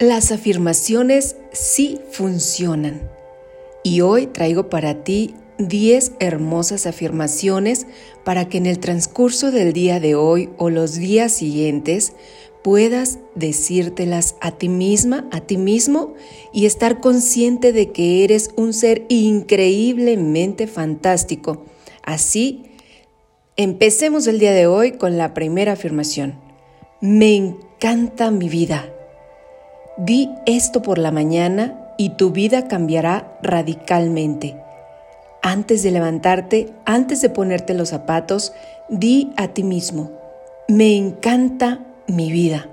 Las afirmaciones sí funcionan. Y hoy traigo para ti 10 hermosas afirmaciones para que en el transcurso del día de hoy o los días siguientes puedas decírtelas a ti misma, a ti mismo y estar consciente de que eres un ser increíblemente fantástico. Así, empecemos el día de hoy con la primera afirmación. Me encanta mi vida. Di esto por la mañana y tu vida cambiará radicalmente. Antes de levantarte, antes de ponerte los zapatos, di a ti mismo, me encanta mi vida.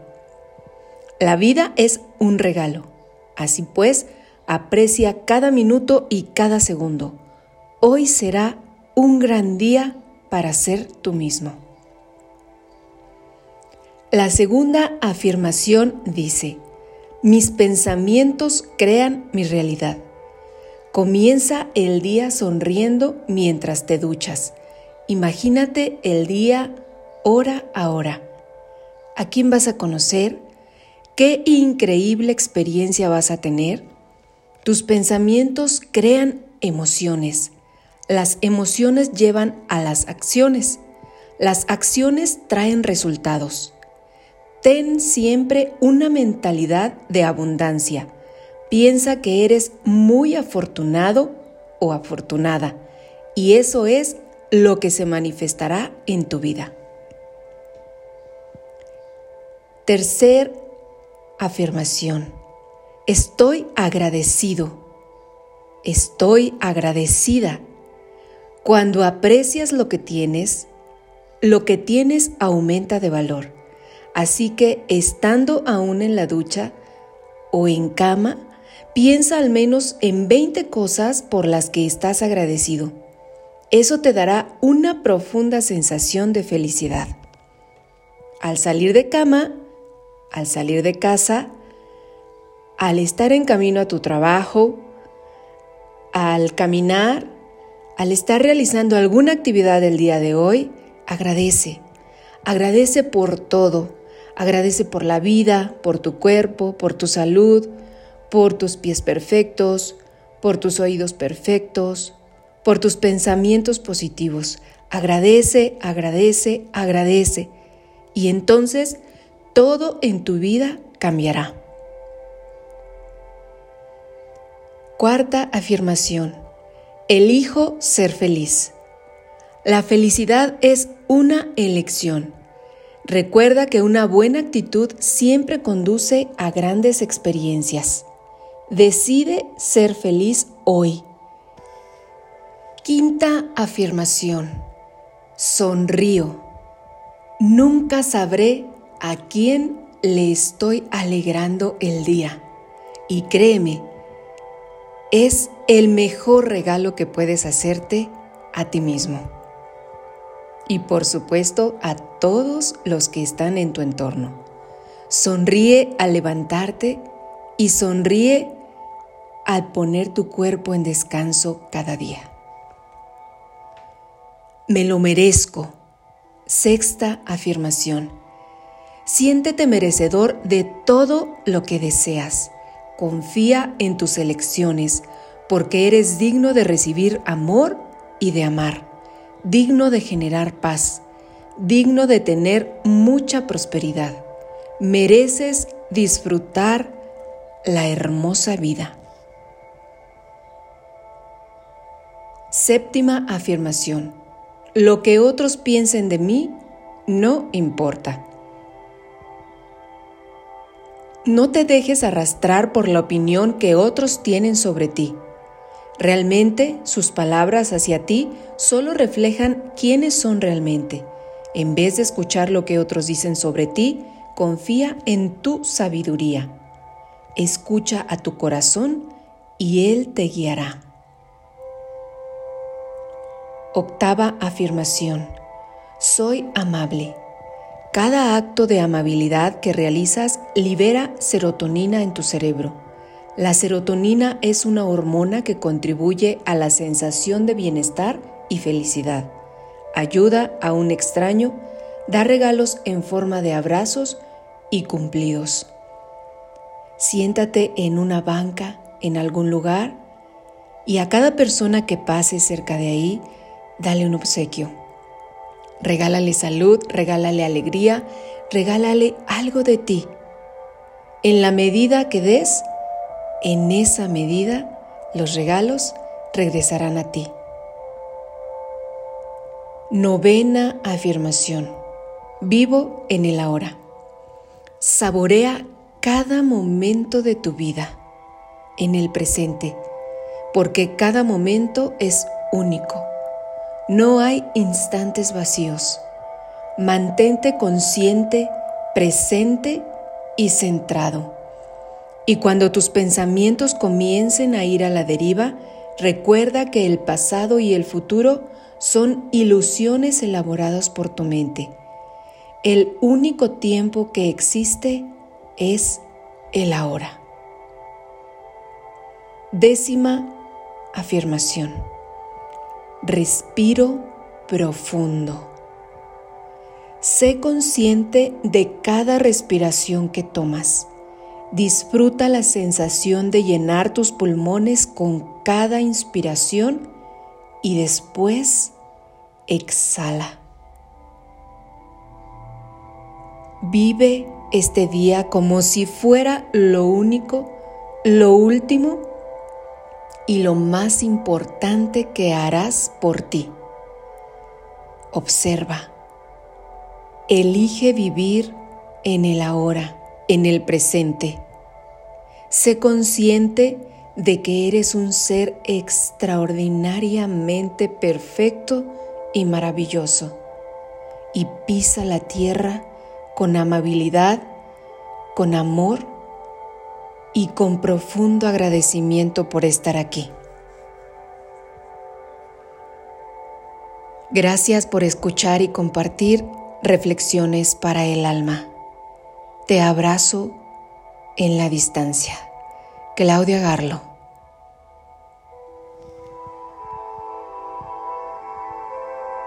La vida es un regalo. Así pues, aprecia cada minuto y cada segundo. Hoy será un gran día para ser tú mismo. La segunda afirmación dice, mis pensamientos crean mi realidad. Comienza el día sonriendo mientras te duchas. Imagínate el día hora a hora. ¿A quién vas a conocer? ¿Qué increíble experiencia vas a tener? Tus pensamientos crean emociones. Las emociones llevan a las acciones. Las acciones traen resultados. Ten siempre una mentalidad de abundancia. Piensa que eres muy afortunado o afortunada y eso es lo que se manifestará en tu vida. Tercer afirmación. Estoy agradecido. Estoy agradecida. Cuando aprecias lo que tienes, lo que tienes aumenta de valor. Así que estando aún en la ducha o en cama, piensa al menos en 20 cosas por las que estás agradecido. Eso te dará una profunda sensación de felicidad. Al salir de cama, al salir de casa, al estar en camino a tu trabajo, al caminar, al estar realizando alguna actividad del día de hoy, agradece. Agradece por todo Agradece por la vida, por tu cuerpo, por tu salud, por tus pies perfectos, por tus oídos perfectos, por tus pensamientos positivos. Agradece, agradece, agradece. Y entonces todo en tu vida cambiará. Cuarta afirmación. Elijo ser feliz. La felicidad es una elección. Recuerda que una buena actitud siempre conduce a grandes experiencias. Decide ser feliz hoy. Quinta afirmación. Sonrío. Nunca sabré a quién le estoy alegrando el día. Y créeme, es el mejor regalo que puedes hacerte a ti mismo y por supuesto a todos los que están en tu entorno. Sonríe al levantarte y sonríe al poner tu cuerpo en descanso cada día. Me lo merezco. Sexta afirmación. Siéntete merecedor de todo lo que deseas. Confía en tus elecciones porque eres digno de recibir amor y de amar digno de generar paz, digno de tener mucha prosperidad. Mereces disfrutar la hermosa vida. Séptima afirmación. Lo que otros piensen de mí no importa. No te dejes arrastrar por la opinión que otros tienen sobre ti. Realmente sus palabras hacia ti solo reflejan quiénes son realmente. En vez de escuchar lo que otros dicen sobre ti, confía en tu sabiduría. Escucha a tu corazón y Él te guiará. Octava afirmación. Soy amable. Cada acto de amabilidad que realizas libera serotonina en tu cerebro la serotonina es una hormona que contribuye a la sensación de bienestar y felicidad. Ayuda a un extraño, da regalos en forma de abrazos y cumplidos. siéntate en una banca, en algún lugar, y a cada persona que pase cerca de ahí, dale un obsequio. Regálale salud, regálale alegría, regálale algo de ti. En la medida que des, en esa medida los regalos regresarán a ti. Novena afirmación. Vivo en el ahora. Saborea cada momento de tu vida en el presente, porque cada momento es único. No hay instantes vacíos. Mantente consciente, presente y centrado. Y cuando tus pensamientos comiencen a ir a la deriva, recuerda que el pasado y el futuro son ilusiones elaboradas por tu mente. El único tiempo que existe es el ahora. Décima afirmación. Respiro profundo. Sé consciente de cada respiración que tomas. Disfruta la sensación de llenar tus pulmones con cada inspiración y después exhala. Vive este día como si fuera lo único, lo último y lo más importante que harás por ti. Observa. Elige vivir en el ahora, en el presente. Sé consciente de que eres un ser extraordinariamente perfecto y maravilloso y pisa la tierra con amabilidad, con amor y con profundo agradecimiento por estar aquí. Gracias por escuchar y compartir reflexiones para el alma. Te abrazo en la distancia. Claudia Garlo.